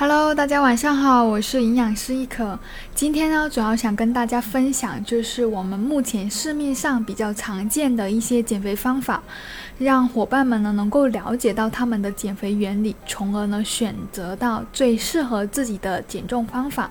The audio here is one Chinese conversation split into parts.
Hello，大家晚上好，我是营养师一可。今天呢，主要想跟大家分享，就是我们目前市面上比较常见的一些减肥方法，让伙伴们呢能够了解到他们的减肥原理，从而呢选择到最适合自己的减重方法。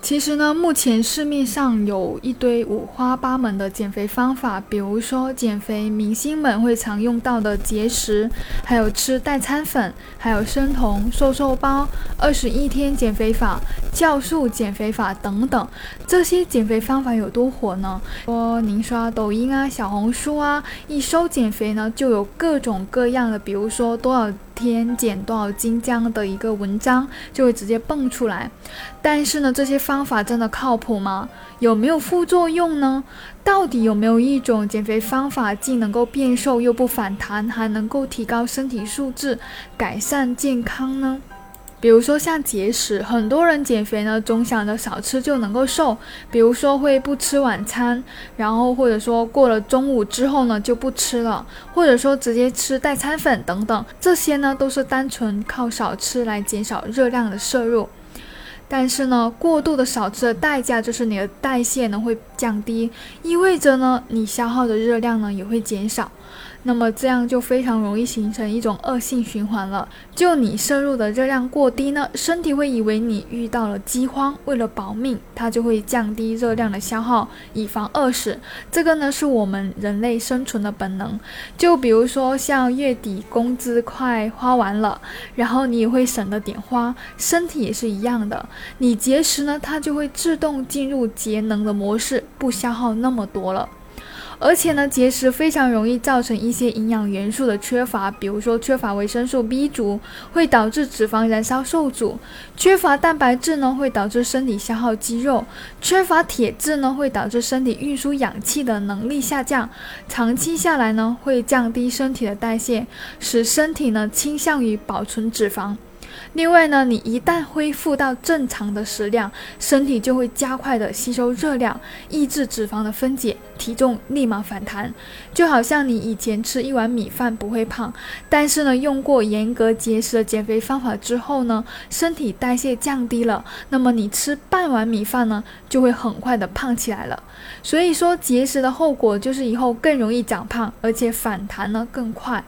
其实呢，目前市面上有一堆五花八门的减肥方法，比如说减肥明星们会常用到的节食，还有吃代餐粉，还有生酮瘦瘦包、二十一天减肥法、酵素减肥法等等。这些减肥方法有多火呢？说您刷抖音啊、小红书啊，一搜减肥呢，就有各种各样的，比如说多少。天减多少斤这样的一个文章就会直接蹦出来，但是呢，这些方法真的靠谱吗？有没有副作用呢？到底有没有一种减肥方法既能够变瘦又不反弹，还能够提高身体素质、改善健康呢？比如说像节食，很多人减肥呢总想着少吃就能够瘦，比如说会不吃晚餐，然后或者说过了中午之后呢就不吃了，或者说直接吃代餐粉等等，这些呢都是单纯靠少吃来减少热量的摄入。但是呢，过度的少吃的代价就是你的代谢呢会降低，意味着呢你消耗的热量呢也会减少。那么这样就非常容易形成一种恶性循环了。就你摄入的热量过低呢，身体会以为你遇到了饥荒，为了保命，它就会降低热量的消耗，以防饿死。这个呢是我们人类生存的本能。就比如说像月底工资快花完了，然后你也会省着点花，身体也是一样的。你节食呢，它就会自动进入节能的模式，不消耗那么多了。而且呢，节食非常容易造成一些营养元素的缺乏，比如说缺乏维生素 B 族，会导致脂肪燃烧受阻；缺乏蛋白质呢，会导致身体消耗肌肉；缺乏铁质呢，会导致身体运输氧气的能力下降。长期下来呢，会降低身体的代谢，使身体呢倾向于保存脂肪。另外呢，你一旦恢复到正常的食量，身体就会加快的吸收热量，抑制脂肪的分解，体重立马反弹。就好像你以前吃一碗米饭不会胖，但是呢，用过严格节食的减肥方法之后呢，身体代谢降低了，那么你吃半碗米饭呢，就会很快的胖起来了。所以说，节食的后果就是以后更容易长胖，而且反弹呢更快。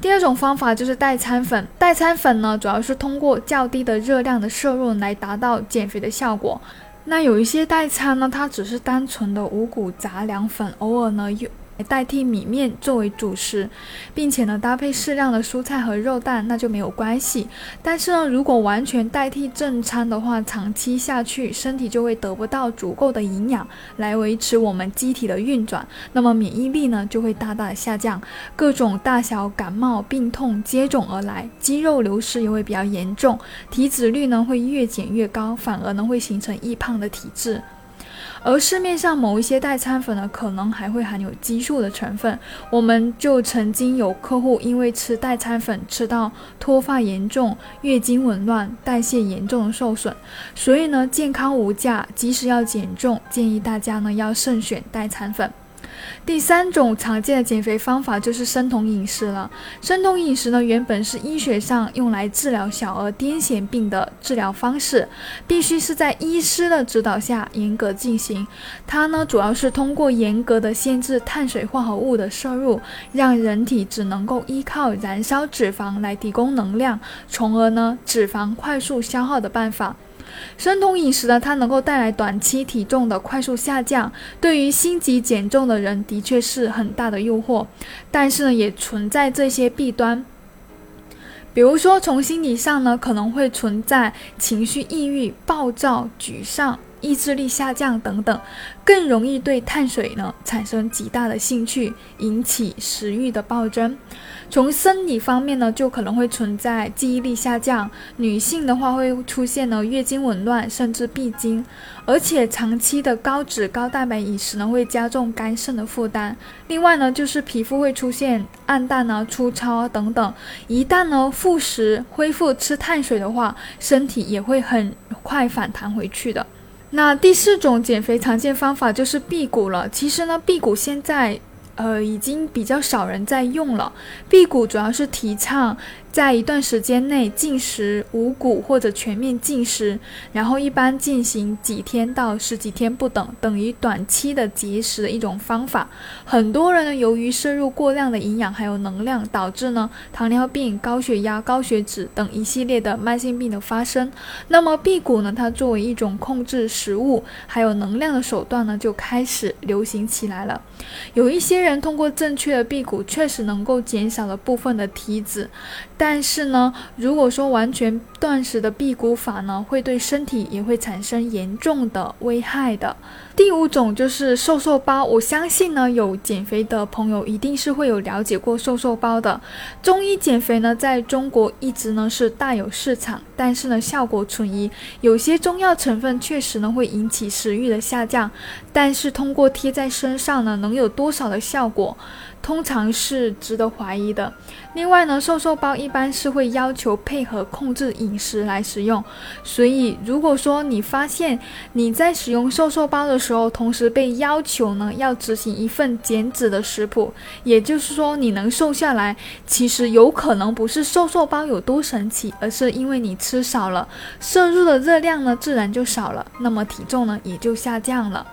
第二种方法就是代餐粉。代餐粉呢，主要是通过较低的热量的摄入来达到减肥的效果。那有一些代餐呢，它只是单纯的五谷杂粮粉，偶尔呢又。来代替米面作为主食，并且呢搭配适量的蔬菜和肉蛋，那就没有关系。但是呢，如果完全代替正餐的话，长期下去，身体就会得不到足够的营养来维持我们机体的运转，那么免疫力呢就会大大的下降，各种大小感冒病痛接踵而来，肌肉流失也会比较严重，体脂率呢会越减越高，反而呢会形成易胖的体质。而市面上某一些代餐粉呢，可能还会含有激素的成分。我们就曾经有客户因为吃代餐粉吃到脱发严重、月经紊乱、代谢严重受损。所以呢，健康无价，即使要减重，建议大家呢要慎选代餐粉。第三种常见的减肥方法就是生酮饮食了。生酮饮食呢，原本是医学上用来治疗小儿癫痫病的治疗方式，必须是在医师的指导下严格进行。它呢，主要是通过严格的限制碳水化合物的摄入，让人体只能够依靠燃烧脂肪来提供能量，从而呢，脂肪快速消耗的办法。生酮饮食呢，它能够带来短期体重的快速下降，对于心急减重的人的确是很大的诱惑，但是呢，也存在这些弊端，比如说从心理上呢，可能会存在情绪抑郁、暴躁、沮丧。意志力下降等等，更容易对碳水呢产生极大的兴趣，引起食欲的暴增。从生理方面呢，就可能会存在记忆力下降，女性的话会出现呢月经紊乱，甚至闭经。而且长期的高脂高蛋白饮食呢，会加重肝肾的负担。另外呢，就是皮肤会出现暗淡啊、粗糙啊等等。一旦呢复食恢复吃碳水的话，身体也会很快反弹回去的。那第四种减肥常见方法就是辟谷了。其实呢，辟谷现在，呃，已经比较少人在用了。辟谷主要是提倡在一段时间内禁食五谷或者全面禁食，然后一般进行几天到十几天不等，等于短期的节食的一种方法。很多人呢，由于摄入过量的营养还有能量，导致呢糖尿病、高血压、高血脂等一系列的慢性病的发生。那么辟谷呢，它作为一种控制食物还有能量的手段呢，就开始流行起来了。有一些人通过正确的辟谷，确实能够减少了部分的体脂，但但是呢，如果说完全断食的辟谷法呢，会对身体也会产生严重的危害的。第五种就是瘦瘦包，我相信呢，有减肥的朋友一定是会有了解过瘦瘦包的。中医减肥呢，在中国一直呢是大有市场，但是呢效果存疑，有些中药成分确实呢会引起食欲的下降，但是通过贴在身上呢，能有多少的效果？通常是值得怀疑的。另外呢，瘦瘦包一般是会要求配合控制饮食来使用，所以如果说你发现你在使用瘦瘦包的时候，同时被要求呢要执行一份减脂的食谱，也就是说你能瘦下来，其实有可能不是瘦瘦包有多神奇，而是因为你吃少了，摄入的热量呢自然就少了，那么体重呢也就下降了。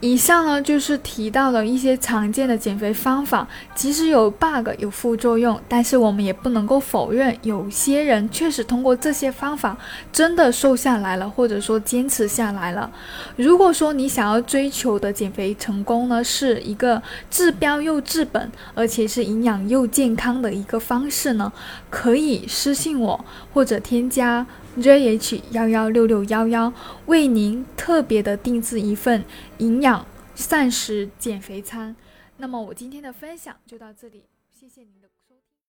以上呢就是提到的一些常见的减肥方法，即使有 bug 有副作用，但是我们也不能够否认，有些人确实通过这些方法真的瘦下来了，或者说坚持下来了。如果说你想要追求的减肥成功呢，是一个治标又治本，而且是营养又健康的一个方式呢，可以私信我或者添加。Jh 幺幺六六幺幺为您特别的定制一份营养膳食减肥餐。那么我今天的分享就到这里，谢谢您的。